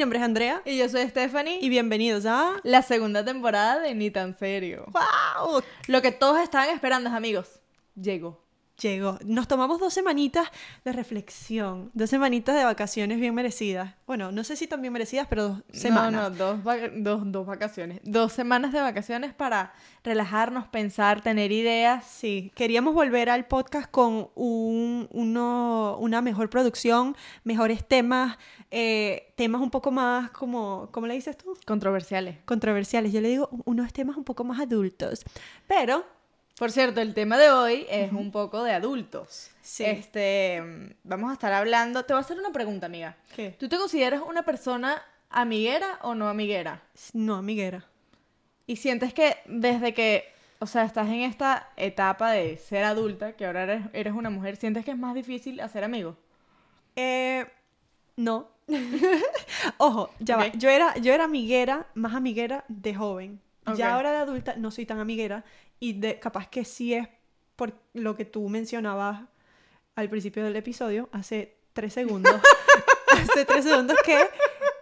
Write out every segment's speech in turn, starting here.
nombre es Andrea Y yo soy Stephanie. y bienvenidos a... la segunda temporada de Ni tan serio. ¡Wow! Lo que todos estaban esperando, amigos. Llegó. Llegó. Nos tomamos dos semanitas de reflexión, dos semanitas de vacaciones bien merecidas. Bueno, no sé si tan bien merecidas, pero dos semanas. No, no, dos, dos, dos vacaciones. Dos semanas de vacaciones para relajarnos, pensar, tener ideas. Sí, queríamos volver al podcast con un, uno- una mejor producción, mejores temas, eh, temas un poco más como, ¿cómo le dices tú? Controversiales. Controversiales. Yo le digo unos temas un poco más adultos. Pero Por cierto, el tema de hoy es un poco de adultos. Sí. Este, vamos a estar hablando. Te voy a hacer una pregunta, amiga. ¿Qué? ¿Tú te consideras una persona amiguera o no amiguera? No, amiguera. Y sientes que desde que, o sea, estás en esta etapa de ser adulta, que ahora eres, eres una mujer, sientes que es más difícil hacer amigos. Eh, no. Ojo, ya va. Yo era, yo era amiguera, más amiguera de joven. Ya ahora de adulta no soy tan amiguera y de, capaz que sí es por lo que tú mencionabas al principio del episodio, hace tres segundos. hace tres segundos que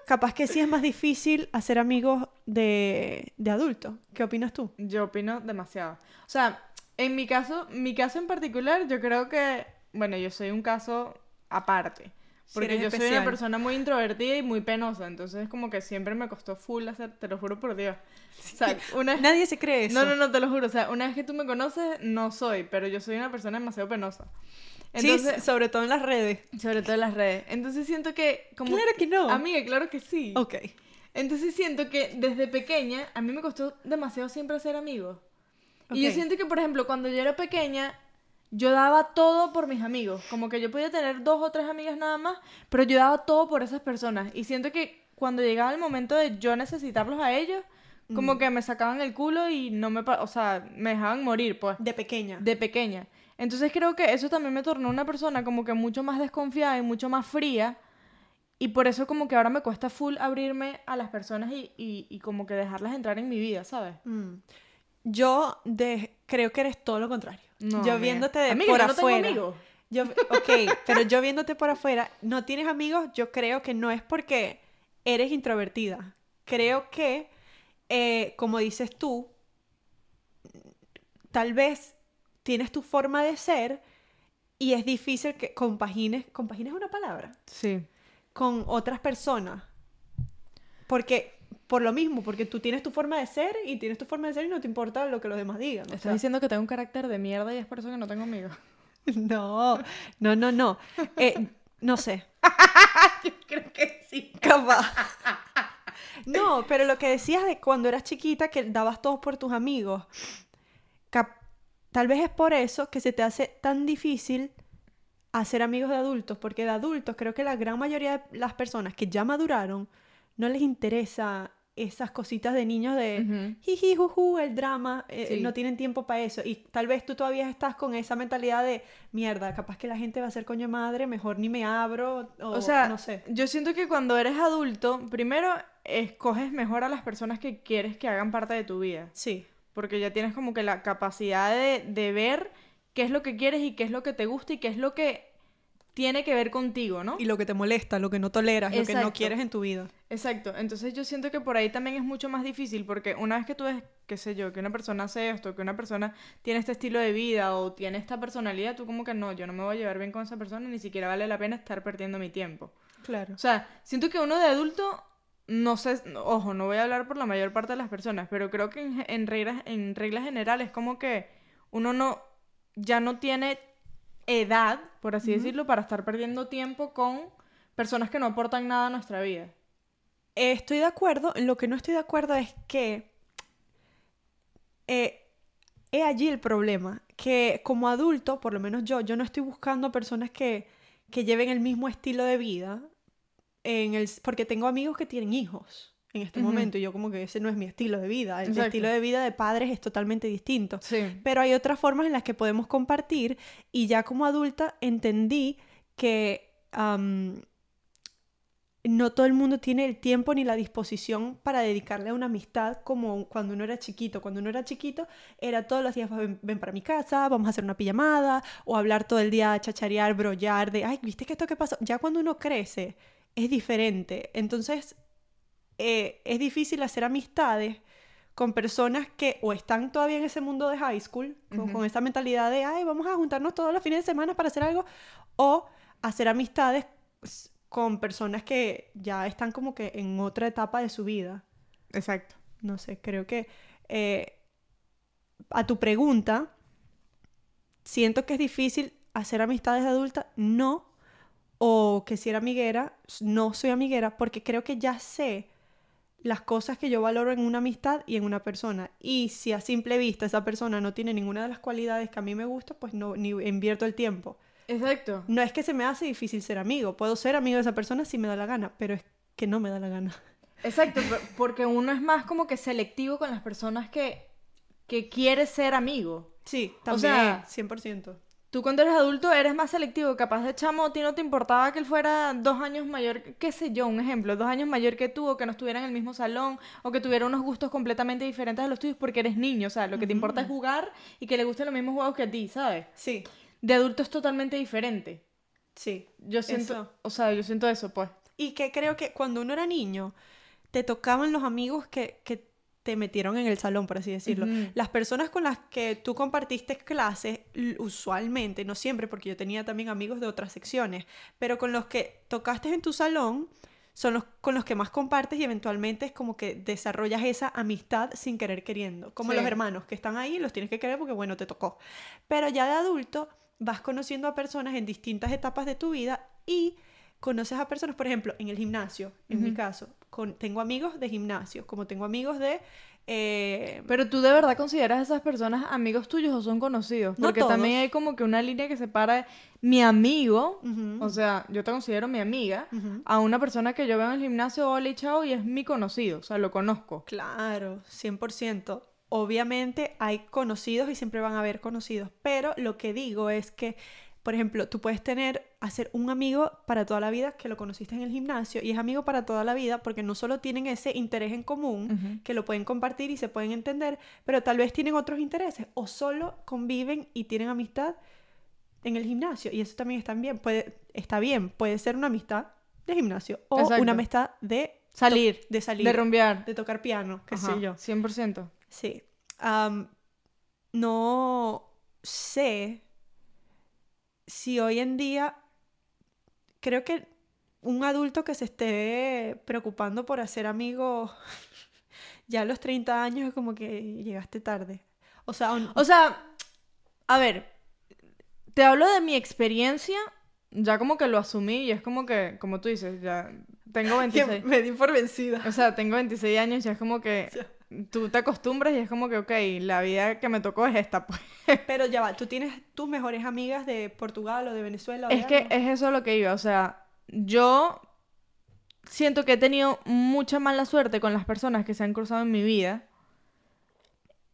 capaz que sí es más difícil hacer amigos de, de adultos. ¿Qué opinas tú? Yo opino demasiado. O sea, en mi caso, mi caso en particular, yo creo que, bueno, yo soy un caso aparte. Sí, Porque yo soy especial. una persona muy introvertida y muy penosa, entonces como que siempre me costó full hacer, te lo juro por Dios. O sea, una vez- Nadie se cree eso. No, no, no, te lo juro. O sea, una vez que tú me conoces, no soy, pero yo soy una persona demasiado penosa. Sí, Entonces, sobre todo en las redes. sobre todo en las redes. Entonces siento que como Claro que no. Amiga, claro que sí. Ok. Entonces siento que desde pequeña a mí me costó demasiado siempre hacer amigos. Y yo siento que, por ejemplo, cuando yo era pequeña, yo daba todo por mis amigos. Como que yo podía tener dos o tres amigas nada más, pero yo daba todo por esas personas. Y siento que cuando llegaba el momento de yo necesitarlos a ellos, como Mm. que me sacaban el culo y no me... O sea, me dejaban morir, pues De pequeña. de pequeña. Entonces creo que eso también me tornó una persona como que mucho más desconfiada y mucho más fría. Y por eso como que ahora me cuesta full abrirme a las personas y, y, y como que dejarlas entrar en mi vida, ¿sabes? Mm. Yo de, creo que eres todo lo contrario. No, yo viéndote de Amiga, por yo no tengo afuera. amigos. Yo, ok, pero yo viéndote por afuera, no tienes amigos, yo creo que no es porque eres introvertida. Creo que, eh, como dices tú, tal vez tienes tu forma de ser y es difícil que compagines, compagines una palabra, Sí. con otras personas. Porque, por lo mismo, porque tú tienes tu forma de ser y tienes tu forma de ser y no te importa lo que los demás digan. o Estás sea, diciendo que tengo un carácter de mierda y es por eso que no tengo amigos. No, no, no, no. Eh, no sé. Yo creo que sí. Capaz. No, pero lo que decías de cuando eras chiquita que dabas todo por tus amigos, tal vez es por eso que se te hace tan difícil hacer amigos de adultos, porque de adultos creo que la gran mayoría de las personas que ya maduraron no les interesa esas cositas de niños de Ujú. jiji, juju, el drama, eh, Sí. no tienen tiempo para eso. Y tal vez tú todavía estás con esa mentalidad de mierda, capaz que la gente va a ser coño madre, mejor ni me abro, o, O sea, no sé. yo siento que cuando eres adulto, primero escoges mejor a las personas que quieres que hagan parte de tu vida. Sí. Porque ya tienes como que la capacidad de, de ver qué es lo que quieres y qué es lo que te gusta y qué es lo que tiene que ver contigo, ¿no? Y lo que te molesta, lo que no toleras, lo que no quieres en tu vida. Exacto. Entonces yo siento que por ahí también es mucho más difícil porque una vez que tú ves, qué sé yo, que una persona hace esto, que una persona tiene este estilo de vida o tiene esta personalidad, tú como que no, yo no me voy a llevar bien con esa persona, ni siquiera vale la pena estar perdiendo mi tiempo. Claro. O sea, siento que uno de adulto, no sé, ojo, no voy a hablar por la mayor parte de las personas, pero creo que en, en reglas, en reglas generales como que uno no, ya no tiene edad, por así decirlo, para estar perdiendo tiempo con personas que no aportan nada a nuestra vida. Eh, estoy de acuerdo, lo que no estoy de acuerdo es que eh, he allí el problema, que como adulto, por lo menos yo, yo no estoy buscando personas que, que lleven el mismo estilo de vida, en el, porque tengo amigos que tienen hijos en este momento y yo como que ese no es mi estilo de vida, el Exacto. estilo de vida de padres es totalmente distinto. Sí. Pero hay otras formas en las que podemos compartir y ya como adulta entendí que no todo el mundo tiene el tiempo ni la disposición para dedicarle a una amistad como cuando uno era chiquito. Cuando uno era chiquito era todos los días ven, ven para mi casa, vamos a hacer una pijamada o hablar todo el día, chacharear, brollar de, ay, ¿viste que esto que pasó? Ya cuando uno crece es diferente. Entonces eh, es difícil hacer amistades con personas que o están todavía en ese mundo de high school, con, Ujú. con esa mentalidad de, ay, vamos a juntarnos todos los fines de semana para hacer algo, o hacer amistades con personas que ya están como que en otra etapa de su vida. Exacto. No sé, creo que eh, a tu pregunta, siento que es difícil hacer amistades de adulta, no, o que si era amiguera, no soy amiguera, porque creo que ya sé las cosas que yo valoro en una amistad y en una persona. Y si a simple vista esa persona no tiene ninguna de las cualidades que a mí me gusta, pues no, ni invierto el tiempo. Exacto. No es que se me hace difícil ser amigo, puedo ser amigo de esa persona si me da la gana, pero es que no me da la gana. Exacto, por- porque uno es más como que selectivo con las personas que, que quiere ser amigo. Sí, O también, sea, 100%. Tú cuando eres adulto eres más selectivo, capaz de chamo, a ti no te importaba que él fuera dos años mayor, qué sé yo, un ejemplo, dos años mayor que tú, o que no estuviera en el mismo salón, o que tuviera unos gustos completamente diferentes a los tuyos porque eres niño, o sea, lo que te importa es jugar y que le gusten los mismos juegos que a ti, ¿sabes? Sí, De adulto es totalmente diferente. sí. Yo siento, Eso. o sea, yo siento eso, pues. Y que creo que cuando uno era niño, te tocaban los amigos que, que te metieron en el salón, por así decirlo. Las personas con las que tú compartiste clases, usualmente, no siempre, porque yo tenía también amigos de otras secciones, pero con los que tocaste en tu salón, son los con los que más compartes y eventualmente es como que desarrollas esa amistad sin querer queriendo. Como Sí. los hermanos que están ahí, los tienes que querer porque, bueno, te tocó. Pero ya de adulto vas conociendo a personas en distintas etapas de tu vida y conoces a personas, por ejemplo, en el gimnasio, en mi caso, con, tengo amigos de gimnasio, como tengo amigos de... eh, Pero tú de verdad consideras a esas personas amigos tuyos o son conocidos? No Porque también hay como que una línea que separa mi amigo, o sea, yo te considero mi amiga, a una persona que yo veo en el gimnasio, hola y chao, y es mi conocido, o sea, lo conozco. Claro, 100%. Obviamente hay conocidos y siempre van a haber conocidos, pero lo que digo es que, por ejemplo, tú puedes tener, hacer un amigo para toda la vida que lo conociste en el gimnasio y es amigo para toda la vida porque no solo tienen ese interés en común, que lo pueden compartir y se pueden entender, pero tal vez tienen otros intereses o solo conviven y tienen amistad en el gimnasio y eso también está bien, puede, está bien, puede ser una amistad de gimnasio o Exacto. una amistad de Salir, de salir, de rumbear. de tocar piano, qué Ajá, sé yo. 100%. Sí. No sé si hoy en día creo que un adulto que se esté preocupando por hacer amigos ya a los 30 años es como que llegaste tarde. O sea, un- O sea, a ver, te hablo de mi experiencia, ya como que lo asumí y es como que, como tú dices, ya tengo 26. me di por vencida. O sea, tengo 26 años y es como que tú te acostumbras y es como que, ok, la vida que me tocó es esta, pues. Pero ya va, ¿tú tienes tus mejores amigas de Portugal o de Venezuela? o Es de que algo? es eso lo que iba, o sea, yo siento que he tenido mucha mala suerte con las personas que se han cruzado en mi vida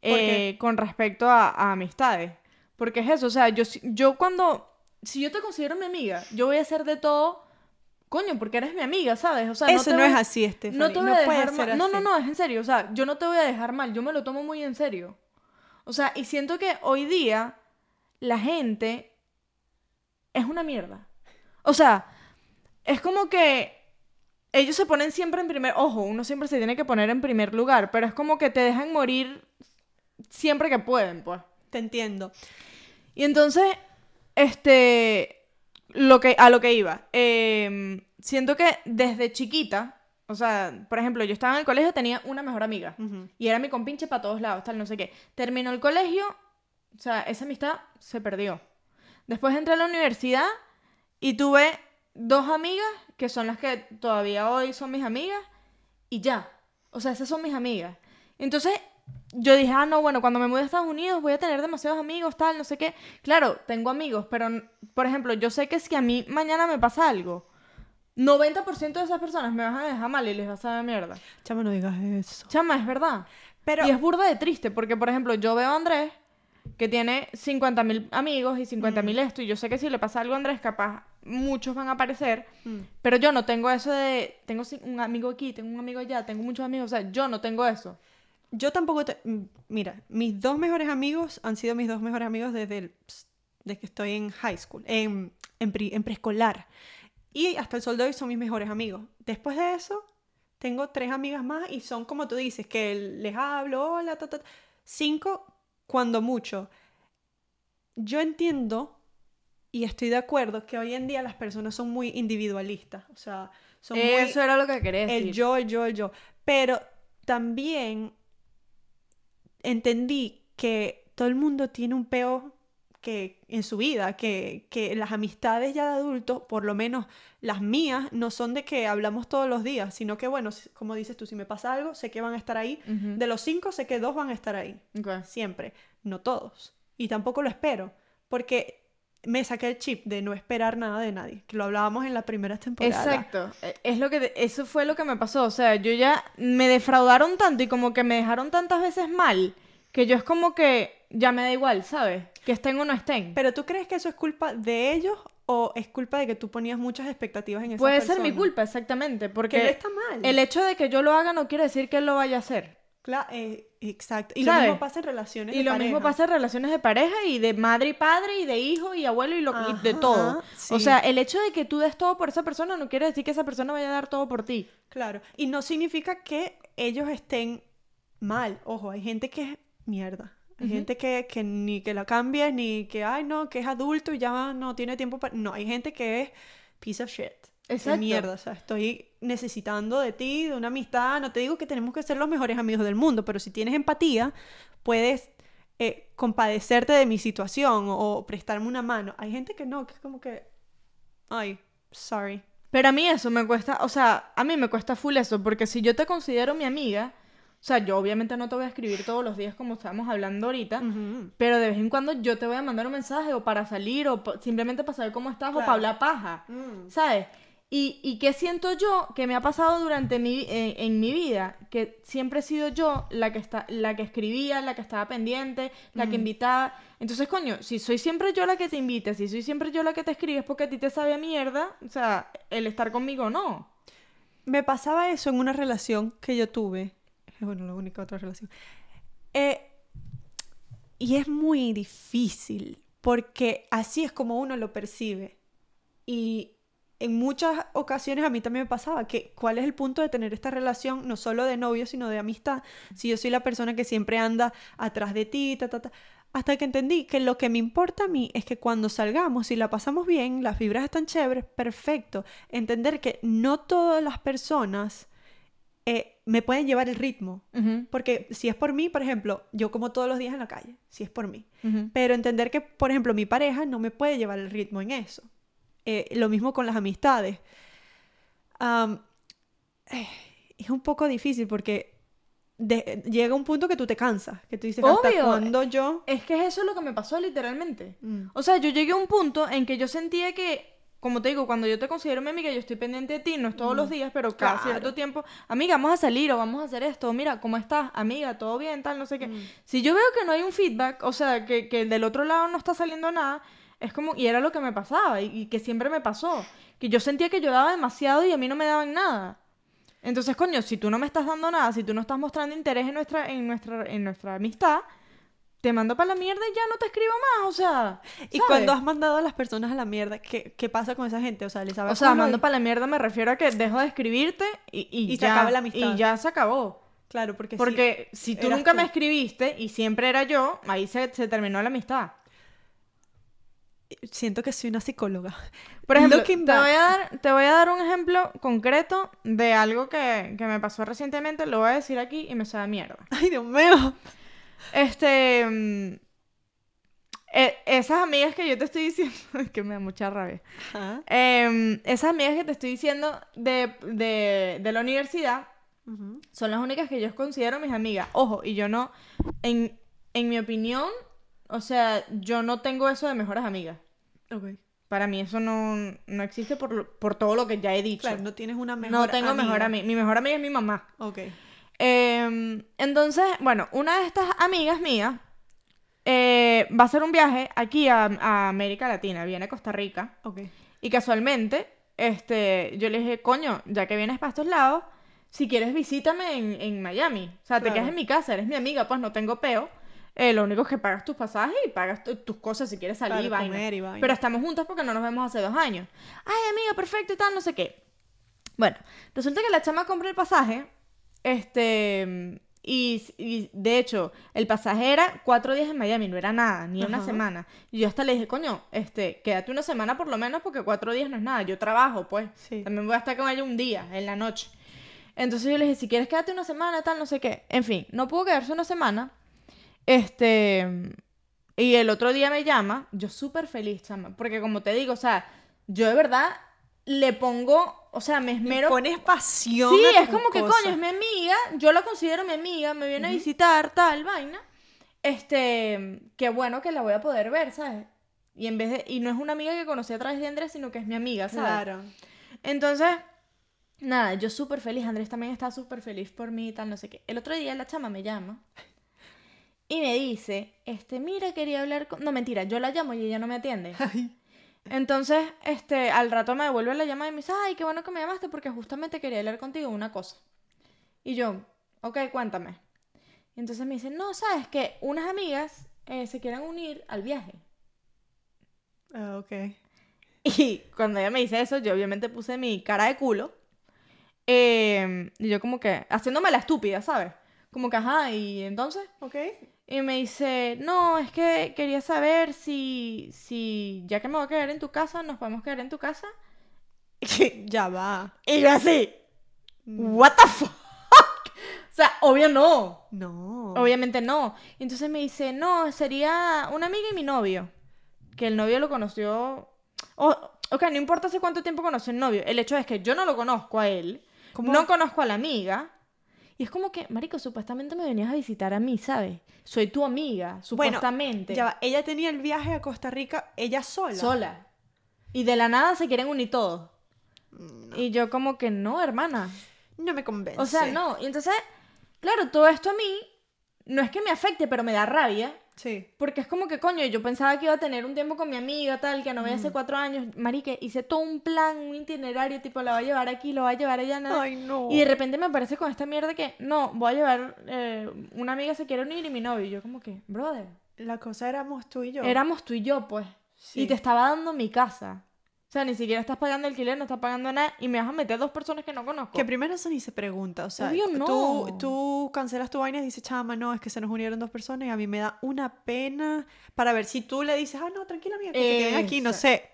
eh, con respecto a, a amistades. Porque es eso, o sea, yo, yo cuando, si yo te considero mi amiga, yo voy a hacer de todo, coño, porque eres mi amiga, ¿sabes? O sea, Eso te no voy- es así, Stephanie. No te voy a dejar mal. No, no, no, es en serio. O sea, yo no te voy a dejar mal. Yo me lo tomo muy en serio. O sea, y siento que hoy día la gente es una mierda. O sea, es como que ellos se ponen siempre en primer... Ojo, uno siempre se tiene que poner en primer lugar, pero es como que te dejan morir siempre que pueden, pues. Te entiendo. Y entonces, este, lo que, a lo que iba, em, siento que desde chiquita, o sea, por ejemplo, yo estaba en el colegio, tenía una mejor amiga, y era mi compinche para todos lados, tal, no sé qué. Terminó el colegio, o sea, esa amistad se perdió. Después entré a la universidad y tuve dos amigas, que son las que todavía hoy son mis amigas, y ya. O sea, esas son mis amigas. Entonces, yo dije, ah, no, bueno, cuando me mude a Estados Unidos voy a tener demasiados amigos, tal, no sé qué. Claro, tengo amigos, pero, por ejemplo, yo sé que si a mí mañana me pasa algo, 90% de esas personas me van a dejar mal y les va a saber mierda. Chama, no digas eso. Chama, es verdad. Pero Y es burda de triste, porque, por ejemplo, yo veo a Andrés, que tiene 50.000 amigos y 50.000 esto, y yo sé que si le pasa algo a Andrés, capaz muchos van a aparecer, Mm. pero yo no tengo eso de, tengo un amigo aquí, tengo un amigo allá, tengo muchos amigos, o sea, yo no tengo eso. Yo tampoco te... Mira, mis dos mejores amigos han sido mis dos mejores amigos desde, el- desde que estoy en high school, en, en, pri- en preescolar. Y hasta el sol de hoy son mis mejores amigos. Después de eso, tengo tres amigas más y son como tú dices, que les hablo, hola, ta, ta, ta. Cinco, cuando mucho. Yo entiendo y estoy de acuerdo que hoy en día las personas son muy individualistas. O sea, son muy Eso era lo que quería decir. el yo, el yo, el yo. Pero también entendí que todo el mundo tiene un peo que en su vida, que, que las amistades ya de adultos, por lo menos las mías, no son de que hablamos todos los días, sino que, bueno, como dices tú, si me pasa algo, sé que van a estar ahí. De los cinco, sé que dos van a estar ahí, siempre. No todos. Y tampoco lo espero, porque me saqué el chip de no esperar nada de nadie, que lo hablábamos en la primera temporada. Exacto, e- es lo que te- eso fue lo que me pasó, o sea, yo ya me defraudaron tanto y como que me dejaron tantas veces mal que yo es como que ya me da igual, ¿sabes? Que estén o no estén. Pero tú crees que eso es culpa de ellos o es culpa de que tú ponías muchas expectativas en esa Puede ser mi culpa, exactamente, Que porque está mal. el hecho de que yo lo haga no quiere decir que él lo vaya a hacer. Cla- eh, exacto. Y ¿Sabes? lo mismo pasa en relaciones Y de lo mismo pareja. pasa en relaciones de pareja y de madre y padre y de hijo y abuelo y, lo, y de todo. O sea, el hecho de que tú des todo por esa persona no quiere decir que esa persona vaya a dar todo por ti. Claro. Y no significa que ellos estén mal. Ojo, hay gente que es mierda. Hay gente que, que ni que la cambies, ni que, ay, no, que es adulto y ya no tiene tiempo para... No, hay gente que es piece of shit. Exacto. mierda, o sea, estoy necesitando de ti, de una amistad. No te digo que tenemos que ser los mejores amigos del mundo, pero si tienes empatía, puedes eh, compadecerte de mi situación o prestarme una mano. Hay gente que no, que es como que, ay, sorry. Pero a mí eso me cuesta, o sea, a mí me cuesta full eso, porque si yo te considero mi amiga, o sea, yo obviamente no te voy a escribir todos los días como estábamos hablando ahorita, pero de vez en cuando yo te voy a mandar un mensaje o para salir o simplemente para saber cómo estás o para hablar paja, Mm. ¿sabes? Y, y qué siento yo que me ha pasado durante mi, en, en mi vida, que siempre he sido yo la que, está, la que escribía, la que estaba pendiente, la que invitaba. Entonces, coño, si soy siempre yo la que te invita, si soy siempre yo la que te escribe, es porque a ti te sabe a mierda, o sea, el estar conmigo no. Me pasaba eso en una relación que yo tuve. Bueno, la única otra relación. Eh, y es muy difícil porque así es como uno lo percibe. Y en muchas ocasiones a mí también me pasaba que cuál es el punto de tener esta relación, no solo de novio, sino de amistad, si yo soy la persona que siempre anda atrás de ti, ta, ta, ta. Hasta que entendí que lo que me importa a mí es que cuando salgamos, si la pasamos bien, las vibras están chéveres, perfecto. Entender que no todas las personas eh, me pueden llevar el ritmo. Porque si es por mí, por ejemplo, yo como todos los días en la calle, si es por mí. Pero entender que, por ejemplo, mi pareja no me puede llevar el ritmo en eso. Eh, lo mismo con las amistades. Am, eh, es un poco difícil porque de- llega un punto que tú te cansas, que tú dices, ¿hasta Obvio. cuándo yo? Es que eso es lo que me pasó literalmente. Mm. O sea, yo llegué a un punto en que yo sentía que, como te digo, cuando yo te considero mi amiga, yo estoy pendiente de ti, no es todos los días, pero cada Claro. cierto tiempo, amiga, vamos a salir o vamos a hacer esto, mira, ¿cómo estás? Amiga, ¿todo bien? Tal, no sé qué. Mm. Si yo veo que no hay un feedback, o sea, que, que del otro lado no está saliendo nada, es como, y era lo que me pasaba, y, y que siempre me pasó, que yo sentía que yo daba demasiado y a mí no me daban nada. Entonces, coño, si tú no me estás dando nada, si tú no estás mostrando interés en nuestra, en nuestra, en nuestra amistad, te mando para la mierda y ya no te escribo más, o sea. Y ¿sabes? cuando has mandado a las personas a la mierda, ¿qué, qué pasa con esa gente? O sea, les O sea, culo y- mando para la mierda me refiero a que dejo de escribirte y, y, Y se ya, acaba la amistad. Y ya se acabó. Claro, porque, Porque si tú nunca tú. me escribiste y siempre era yo, ahí se, se terminó la amistad. Siento que soy una psicóloga. Por ejemplo, te voy, a dar, te voy a dar un ejemplo concreto de algo que, que me pasó recientemente. Lo voy a decir aquí y me sabe mierda. Ay, Dios mío. Este. mm, e- esas amigas que yo te estoy diciendo. Es que me da mucha rabia. Em, esas amigas que te estoy diciendo de, de, de la universidad son las únicas que yo considero mis amigas. Ojo, y yo no. En, en mi opinión, o sea, yo no tengo eso de mejores amigas. Ok. Para mí eso no, no existe por, lo- por todo lo que ya he dicho. Claro, no tienes una mejor no tengo mejor amiga. amiga. Mi mejor amiga es mi mamá. Ok. Em, entonces, bueno, una de estas amigas mías eh, va a hacer un viaje aquí a, a América Latina, viene a Costa Rica. Ok. Y casualmente, este, yo le dije, coño, ya que vienes para estos lados, si quieres visítame en, en Miami. O sea, te Claro. quedas en mi casa, eres mi amiga, pues no tengo peo. Eh, lo único es que pagas tus pasajes y pagas tu- tus cosas si quieres salir Claro, y vaina. comer y vaina. Pero estamos juntas porque no nos vemos hace dos años. Ay, amiga, perfecto y tal, no sé qué. Bueno, resulta que la chama compra el pasaje, este, y, y de hecho, el pasaje era cuatro días en Miami, no era nada, ni una semana. Y yo hasta le dije, coño, este, quédate una semana por lo menos porque cuatro días no es nada, yo trabajo, pues. Sí. También voy a estar con ella un día, en la noche. Entonces yo le dije, si quieres quédate una semana, tal, no sé qué. En fin, no pudo quedarse una semana. Este, y el otro día me llama, yo súper feliz, chama, porque como te digo, o sea, yo de verdad le pongo, o sea, me esmero Pones pasión. Sí, a es como que cosas. coño, es mi amiga, yo la considero mi amiga, me viene a visitar, tal, vaina. Este, qué bueno que la voy a poder ver, ¿sabes? Y en vez de, y no es una amiga que conocí a través de Andrés, sino que es mi amiga, ¿sabes? Claro. Entonces, nada, yo súper feliz, Andrés también está súper feliz por mí y tal, no sé qué. El otro día la chama me llama y me dice, este, mira, quería hablar con... No, mentira, yo la llamo y ella no me atiende. Ay, Entonces, este, al rato me devuelve la llamada y me dice, ay, qué bueno que me llamaste porque justamente quería hablar contigo una cosa. Y yo, ok, cuéntame. Y entonces me dice, no, sabes que unas amigas eh, se quieren unir al viaje. ah, ok. Y cuando ella me dice eso, yo obviamente puse mi cara de culo. Eh, y yo como que, haciéndome la estúpida, ¿sabes? Como que, ajá, y entonces... Ok. Y me dice, no, es que quería saber si, si ya que me voy a quedar en tu casa, nos podemos quedar en tu casa. ya va. Y yo así, Mm. what the fuck? O sea, obvio no. No. Obviamente no. Y entonces me dice, no, sería una amiga y mi novio. Que el novio lo conoció... Oh, ok, no importa hace cuánto tiempo conoció el novio. El hecho es que yo no lo conozco a él. ¿Cómo? No conozco a la amiga. Y es como que, marico, supuestamente me venías a visitar a mí, ¿sabes? Soy tu amiga, Bueno, supuestamente. Ya va. Ella tenía el viaje a Costa Rica, ella sola. sola. Y de la nada se quieren unir todos. Y yo como que no, hermana. No me convence. O sea, no. Y entonces, claro, todo esto a mí no es que me afecte, pero me da rabia. Sí. Porque es como que, coño, yo pensaba que iba a tener un tiempo con mi amiga, tal, que no veía Mm. hace cuatro años. Marique, hice todo un plan, un itinerario, tipo, la va a llevar aquí, lo va a llevar allá, nada. Ay, no. Y de repente me aparece con esta mierda que, no, voy a llevar, eh, una amiga se quiere unir y mi novio. Y yo como que, brother, La cosa éramos tú y yo. éramos tú y yo, pues. Sí. Y te estaba dando mi casa. O sea, ni siquiera estás pagando alquiler, no estás pagando nada y me vas a meter dos personas que no conozco. Que primero eso ni se pregunta, o sea, Obvio no. tú, tú cancelas tu vaina y dices, chama, no, es que se nos unieron dos personas y a mí me da una pena para ver si tú le dices, ah, no, tranquila, amiga, que se queden aquí, no sé,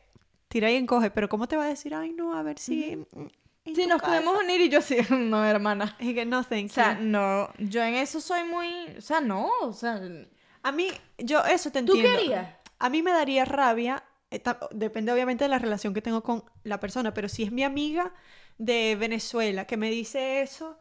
tira y encoge, pero ¿cómo te va a decir, ay, no, a ver si... mm, Si nos casa". podemos unir y yo sí, no, hermana. Y que no, thank O sea, you. no, yo en eso soy muy, o sea, no, o sea, A mí, yo eso te ¿tú entiendo. qué harías? A mí me daría rabia, depende obviamente de la relación que tengo con la persona, pero si es mi amiga de Venezuela que me dice eso,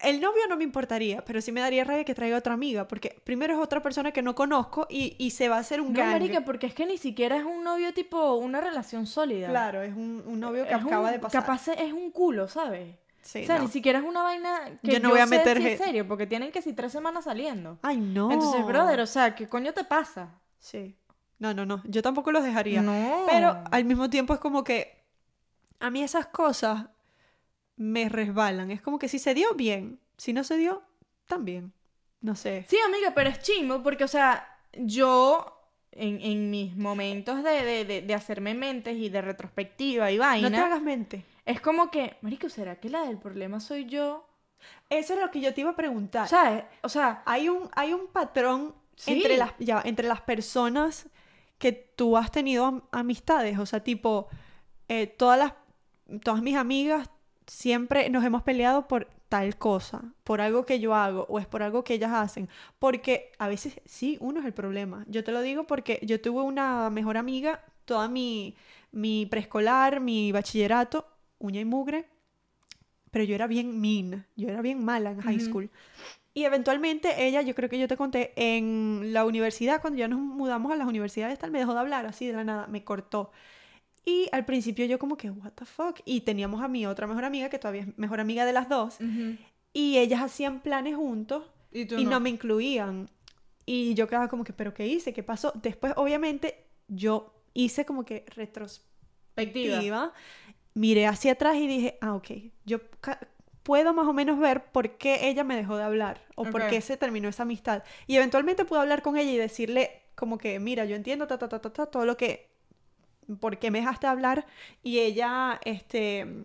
el novio no me importaría, pero sí me daría rabia que traiga otra amiga, porque primero es otra persona que no conozco y, y se va a hacer un No, gang. marica, porque es que ni siquiera es un novio tipo una relación sólida. Claro, es un, un novio que Es un- acaba de pasar. Capaz es un culo, ¿sabes? Sí, o sea, no. ni siquiera es una vaina que Yo no voy a sé meter si es ge- serio, porque tienen que si tres semanas saliendo. Ay, no. Entonces, brother, o sea, ¿qué coño te pasa? Sí. No, no, no. Yo tampoco los dejaría. No. Pero al mismo tiempo es como que a mí esas cosas me resbalan. Es como que si se dio, bien. Si no se dio, también. No sé. Sí, amiga, pero es chimo porque, o sea, yo en, en mis momentos de, de, de, de hacerme mentes y de retrospectiva y vaina, No te hagas mente. es como que, marico, ¿será que la del problema soy yo? Eso es lo que yo te iba a preguntar. ¿Sabes? O sea, hay un, hay un patrón Sí. entre, las, ya, entre las personas que tú has tenido am- amistades. O sea, tipo, eh, todas, las, todas mis amigas siempre nos hemos peleado por tal cosa, por algo que yo hago o es por algo que ellas hacen. Porque a veces sí, uno es el problema. Yo te lo digo porque yo tuve una mejor amiga toda mi, mi preescolar, mi bachillerato, uña y mugre, pero yo era bien mean, yo era bien mala en high school. Y eventualmente ella, yo creo que yo te conté, en la universidad, cuando ya nos mudamos a las universidades, tal, me dejó de hablar así de la nada, me cortó. Y al principio yo como que, what the fuck. Y teníamos a mi otra mejor amiga, que todavía es mejor amiga de las dos, y ellas hacían planes juntos y tú y no. me incluían. Y yo quedaba como que, ¿pero qué hice? ¿Qué pasó? Después, obviamente, yo hice como que retrospectiva. Miré hacia atrás y dije, ah, ok, yo puedo más o menos ver por qué ella me dejó de hablar o por qué se terminó esa amistad. Y eventualmente pude hablar con ella y decirle como que, mira, yo entiendo ta, ta, ta, ta, ta, todo lo que ¿por qué me dejaste hablar? Y ella, este,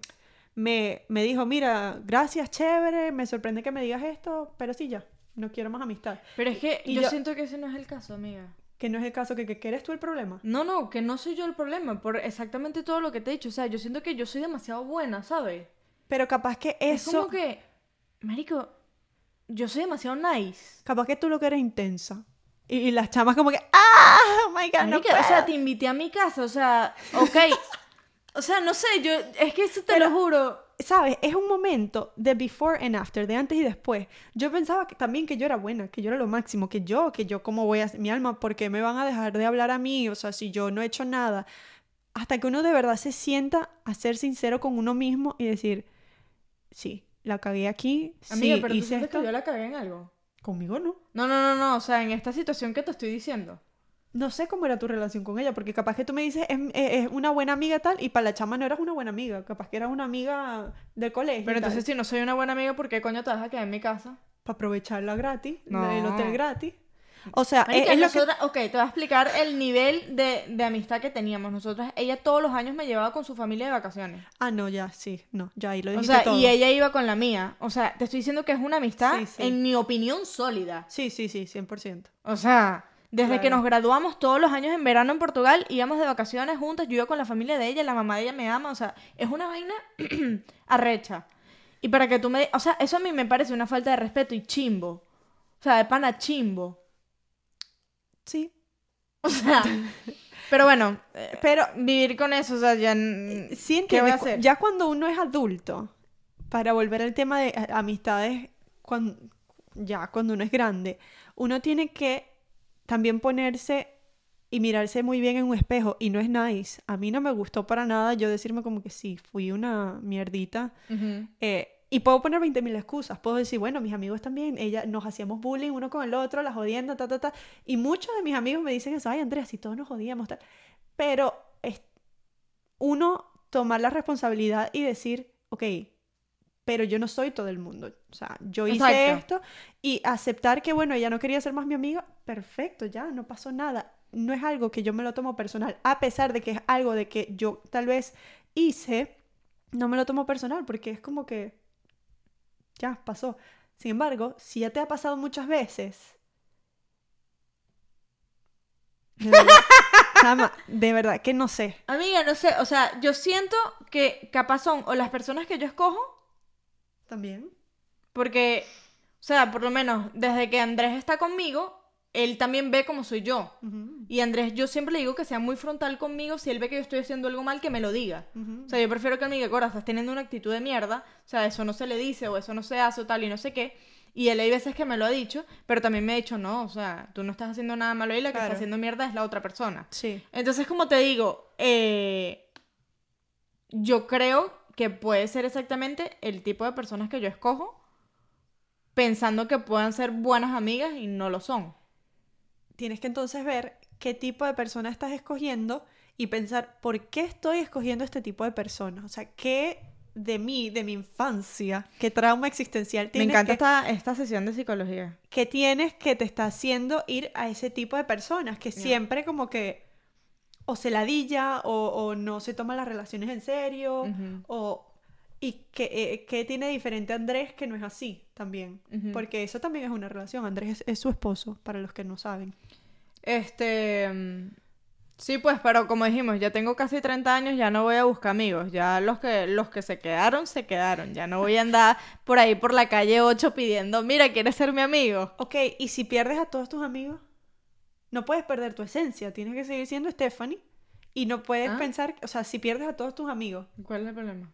me, me dijo, mira, gracias, chévere, me sorprende que me digas esto, pero sí, ya, no quiero más amistad. Pero es que Y yo, yo- siento que ese no es el caso, amiga. Que no es el caso, que, que, que eres tú el problema. No, no, que no soy yo el problema, por exactamente todo lo que te he dicho. O sea, yo siento que yo soy demasiado buena, ¿sabes? Pero capaz que Es eso, como que, marico, yo soy demasiado nice. capaz que tú lo que eres intensa. Y, y las chamas como que, ¡ah! Oh my God, no Marica, o sea, puedo". te invité a mi casa, o sea, ok. o sea, no sé, yo, es que eso te Pero- lo juro. ¿Sabes? Es un momento de before and after, de antes y después. Yo pensaba que, también que yo era buena, que yo era lo máximo, que yo, que yo cómo voy a... Mi alma, ¿por qué me van a dejar de hablar a mí? O sea, si yo no he hecho nada. Hasta que uno de verdad se sienta a ser sincero con uno mismo y decir, sí, la cagué aquí, Amiga, sí, pero tú hice esto. que yo la cagué en algo. Conmigo no. No, no, no, no, o sea, en esta situación que te estoy diciendo. No sé cómo era tu relación con ella, porque capaz que tú me dices, es, es- es una buena amiga tal, y para la chama no eras una buena amiga, capaz que eras una amiga del colegio. Pero entonces, si no soy una buena amiga, ¿por qué coño te vas a quedar en mi casa? para aprovecharla gratis, No. el hotel gratis. O sea, es, Marica, es lo que... nosotras- ok, te voy a explicar el nivel de, de amistad que teníamos. Nosotras, ella todos los años me llevaba con su familia de vacaciones. Ah, no, ya, sí, no, ya ahí lo O dijiste sea, todo. y ella iba con la mía. O sea, te estoy diciendo que es una amistad, Sí, sí. en mi opinión, sólida. Sí, sí, sí, 100%. O sea, desde que Claro. nos graduamos todos los años en verano en Portugal, íbamos de vacaciones juntas, yo iba con la familia de ella, la mamá de ella me ama, o sea, es una vaina arrecha. Y para que tú me... O sea, eso a mí me parece una falta de respeto y chimbo. O sea, de pana chimbo. Sí. O sea... Pero bueno, eh, Pero vivir con eso, o sea, ya... sí ¿Qué voy a entiendes, cu- hacer? ya cuando uno es adulto, para volver al tema de a- amistades, cuan- ya cuando uno es grande, uno tiene que también ponerse y mirarse muy bien en un espejo y no es nice. A mí no me gustó para nada yo decirme como que sí, fui una mierdita. Eh, y puedo poner 20.000 excusas. Puedo decir, bueno, mis amigos también, ella, nos hacíamos bullying uno con el otro, la jodienda, ta, ta, ta. Y muchos de mis amigos me dicen eso, ay, Andrea, si todos nos jodíamos, tal. Pero es, uno tomar la responsabilidad y decir, ok, pero yo no soy todo el mundo. O sea, yo hice Exacto. esto y aceptar que, bueno, ella no quería ser más mi amiga, perfecto, ya, no pasó nada. No es algo que yo me lo tomo personal, a pesar de que es algo de que yo tal vez hice, no me lo tomo personal porque es como que ya pasó. Sin embargo, si ya te ha pasado muchas veces, de verdad, de verdad que no sé. Amiga, no sé, o sea, yo siento que capaz son o las personas que yo escojo, También. porque, o sea, por lo menos desde que Andrés está conmigo, él también ve como soy yo. Y Andrés, yo siempre le digo que sea muy frontal conmigo, si él ve que yo estoy haciendo algo mal, que me lo diga. O sea, yo prefiero que él me diga, Cora, estás teniendo una actitud de mierda, o sea, eso no se le dice o eso no se hace o tal y no sé qué. Y él hay veces que me lo ha dicho, pero también me ha dicho, no, o sea, tú no estás haciendo nada malo y la que Claro. está haciendo mierda es la otra persona. Sí. Entonces, como te digo, eh, yo creo que puede ser exactamente el tipo de personas que yo escojo, pensando que puedan ser buenas amigas y no lo son. Tienes que entonces ver qué tipo de persona estás escogiendo y pensar, ¿por qué estoy escogiendo este tipo de personas? O sea, ¿qué de mí, de mi infancia, qué trauma existencial Me tienes encanta que, esta, esta sesión de psicología. que tienes que te está haciendo ir a ese tipo de personas que siempre como que o se ladilla o, o no se toman las relaciones en serio o y que, eh, tiene diferente Andrés que no es así también porque eso también es una relación Andrés es, es su esposo para los que no saben Este. mm, Sí, pues, pero como dijimos, ya tengo casi 30 años, ya no voy a buscar amigos. Ya los que, los que se quedaron, se quedaron. Ya no voy a andar por ahí por la calle 8 pidiendo, mira, ¿quieres ser mi amigo? Ok, y si pierdes a todos tus amigos, no puedes perder tu esencia, tienes que seguir siendo Stephanie y no puedes Ah. pensar, o sea, si pierdes a todos tus amigos, ¿Cuál es el problema?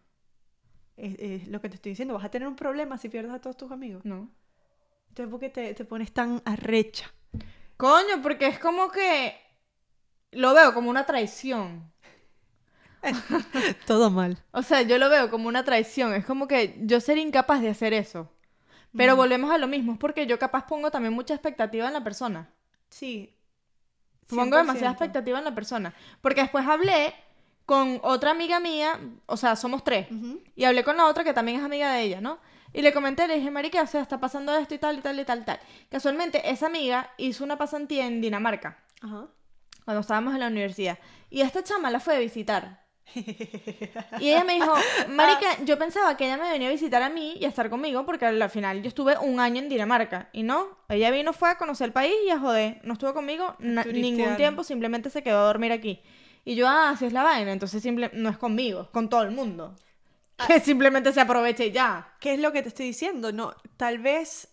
Es, es lo que te estoy diciendo, vas a tener un problema si pierdes a todos tus amigos. No. Entonces, ¿por qué te, te pones tan arrecha? Coño, porque es como que lo veo como una traición. Todo mal. O sea, yo lo veo como una traición. Es como que yo sería incapaz de hacer eso. Pero Mm. volvemos a lo mismo, es porque yo capaz pongo también mucha expectativa en la persona. Sí. Pongo demasiada 100%. expectativa en la persona. Porque después hablé con otra amiga mía, o sea, somos tres. Y hablé con la otra que también es amiga de ella, ¿no? Y le comenté, le dije, Marica, o sea, está pasando esto y tal y tal y tal y tal. Casualmente, esa amiga hizo una pasantía en Dinamarca. Ajá. cuando estábamos en la universidad. Y esta chama la fue a visitar. Y ella me dijo, Marica, yo pensaba que ella me venía a visitar a mí y a estar conmigo porque al final yo estuve un año en Dinamarca. Y no, ella vino, fue a conocer el país y a joder. No estuvo conmigo ningún tiempo, simplemente se quedó a dormir aquí. Y yo, ah, así es la vaina. Entonces simple, no es conmigo, es con todo el mundo. Que simplemente se aproveche y ya. ¿Qué es lo que te estoy diciendo? No, tal vez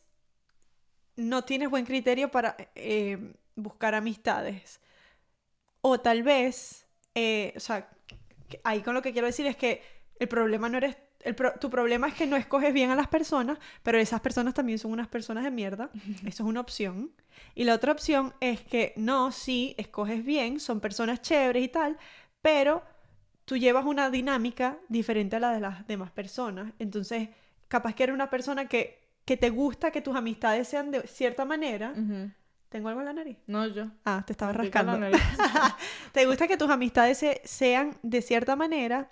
no tienes buen criterio para eh, buscar amistades. O tal vez, eh, o sea, ahí con lo que quiero decir es que el problema no eres... El pro- tu problema es que no escoges bien a las personas, pero esas personas también son unas personas de mierda. Eso es una opción. Y la otra opción es que no, sí, escoges bien, son personas chéveres y tal, pero tú llevas una dinámica diferente a la de las demás personas. Entonces, capaz que eres una persona que, que te gusta que tus amistades sean de cierta manera. ¿Tengo algo en la nariz? No, yo. Ah, te estaba pica la rascando. nariz. te gusta que tus amistades se- sean de cierta manera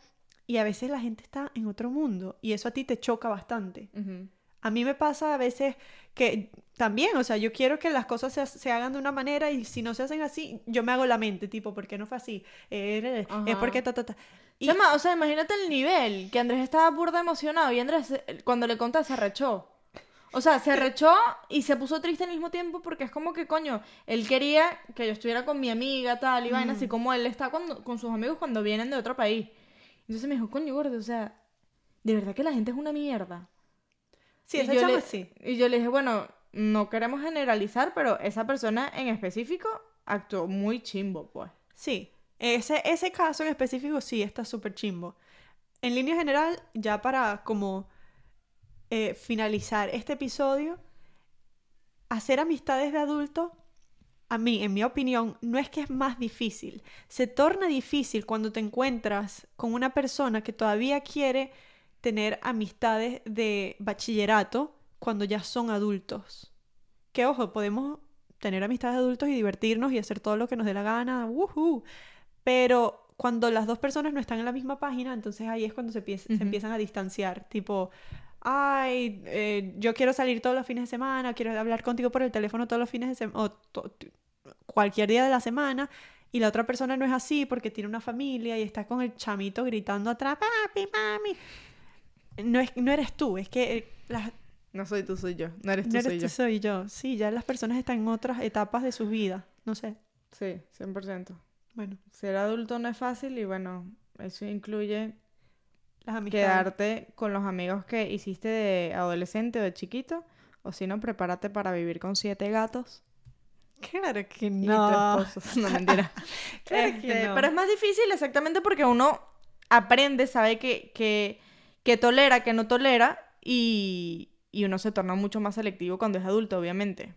y a veces la gente está en otro mundo y eso a ti te choca bastante. A mí me pasa a veces que también, o sea, yo quiero que las cosas se, se hagan de una manera y si no se hacen así, yo me hago la mente, tipo, ¿por qué no fue así? Eh, ta, ta, ta. Y- o sea, imagínate el nivel, que Andrés estaba burda emocionado y Andrés eh, cuando le conté se arrechó. O sea, se arrechó y se puso triste al mismo tiempo porque es como que, coño, él quería que yo estuviera con mi amiga, tal, y vaina, así como él está cuando, con sus amigos cuando vienen de otro país. Entonces me dijo, coño, gordo, o sea, de verdad que la gente es una mierda. Sí, Y esa yo le- sí. Y yo le dije, bueno, no queremos generalizar, pero esa persona en específico actuó muy chimbo, pues. Sí, ese, ese caso en específico sí está súper chimbo. En línea general, ya para como eh, finalizar este episodio, hacer amistades de adultos, a mí, en mi opinión, no es que es más difícil. Se torna difícil cuando te encuentras con una persona que todavía quiere tener amistades de bachillerato cuando ya son adultos. Que ojo, podemos tener amistades de adultos y divertirnos y hacer todo lo que nos dé la gana, ¡woohoo! Pero cuando las dos personas no están en la misma página, entonces ahí es cuando se, se empiezan a distanciar. Tipo, ay, eh, yo quiero salir todos los fines de semana, quiero hablar contigo por el teléfono todos los fines de semana, o cualquier día de la semana, y la otra persona no es así porque tiene una familia y está con el chamito gritando atrás, papi, mami. No, es, no eres tú, es que eh, las, No soy tú, soy yo. No eres tú, no eres soy tú, yo. soy yo. Sí, ya las personas están en otras etapas de su vida. No sé. Sí, 100%. Bueno, Ser adulto no es fácil y bueno, eso incluye las amistades. quedarte con los amigos que hiciste de adolescente o de chiquito. O si no, prepárate para vivir con siete gatos Claro que y no. tu esposo. No, mentira. Claro que Este, no. Pero es más difícil exactamente porque uno aprende, sabe que, que, que tolera, que no tolera y, y uno se torna mucho más selectivo cuando es adulto, obviamente.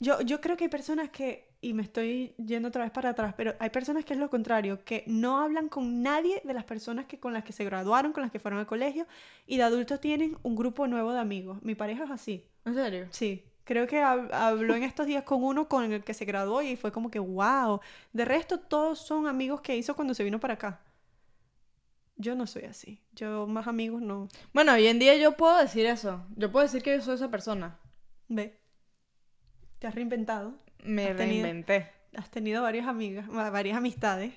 Yo, yo creo que hay personas que, y me estoy yendo otra vez para atrás, pero hay personas que es lo contrario, que no hablan con nadie de las personas que, con las que se graduaron, con las que fueron al colegio, y de adultos tienen un grupo nuevo de amigos. Mi pareja es así. ¿En serio? Sí. Creo que hab- habló en estos días con uno con el que se graduó y fue como que, wow. De resto, todos son amigos que hizo cuando se vino para acá. Yo no soy así. Yo más amigos no. Bueno, hoy en día yo puedo decir eso. Yo puedo decir que yo soy esa persona. Ve. Te has reinventado. Me Has tenido- reinventé. Has tenido varias amigas, va- varias amistades.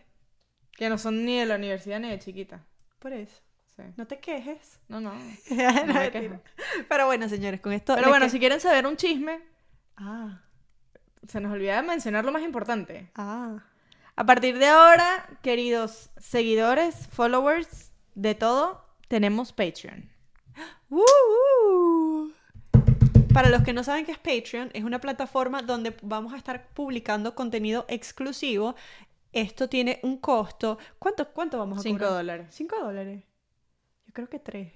Que no son ni de la universidad ni de chiquita. Por eso. Sí. No te quejes. No, no. No, me quejo. Pero bueno, señores, con esto. Pero bueno, que- si quieren saber un chisme, Ah, se nos olvida de mencionar lo más importante. ah. A partir de ahora, queridos seguidores, followers, de todo, tenemos Patreon. ¡Uh, uh! Para los que no saben qué es Patreon, es una plataforma donde vamos a estar publicando contenido exclusivo. Esto tiene un costo. ¿Cuánto, cuánto vamos a 5 cobrar? dólares. ¿Cinco dólares? Yo creo que tres.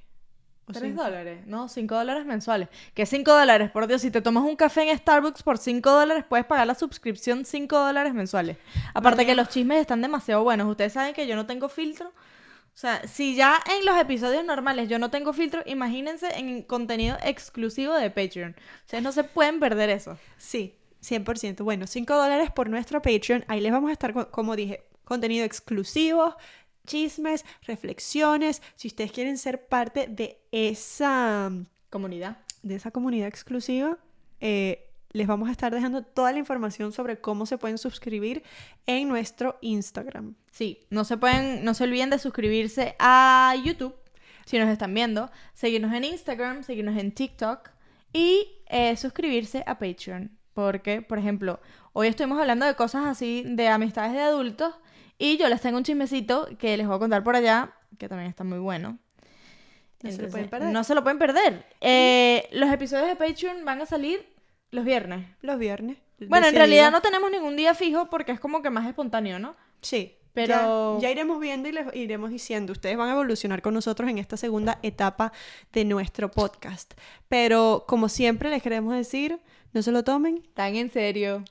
O 3 cinco. dólares, no, 5 dólares mensuales. ¿Qué 5 dólares? Por Dios, si te tomas un café en Starbucks por 5 dólares, puedes pagar la suscripción 5 dólares mensuales. Aparte que los chismes están demasiado buenos. Ustedes saben que yo no tengo filtro. O sea, si ya en los episodios normales yo no tengo filtro, imagínense en contenido exclusivo de Patreon. Ustedes no se pueden perder eso. Sí, 100%. Bueno, 5 dólares por nuestro Patreon. Ahí les vamos a estar, co- como dije, contenido exclusivo, chismes, reflexiones. Si ustedes quieren ser parte de esa, Comunidad. de esa comunidad exclusiva, eh, les vamos a estar dejando toda la información sobre cómo se pueden suscribir en nuestro Instagram. Sí, no se pueden, no se olviden de suscribirse a YouTube si nos están viendo, seguirnos en Instagram, seguirnos en TikTok y eh, suscribirse a Patreon. Porque, por ejemplo, hoy estuvimos hablando de cosas así, de amistades de adultos, y yo les tengo un chismecito que les voy a contar por allá, que también está muy bueno. No se lo pueden perder. No se lo pueden perder. Eh, los episodios de Patreon van a salir los viernes. Los viernes. Bueno, en realidad no tenemos ningún día fijo porque es como que más espontáneo, ¿no? Sí. Pero- Ya, ya iremos viendo y les iremos diciendo. Ustedes van a evolucionar con nosotros en esta segunda etapa de nuestro podcast. Pero como siempre les queremos decir, no se lo tomen Tan en serio.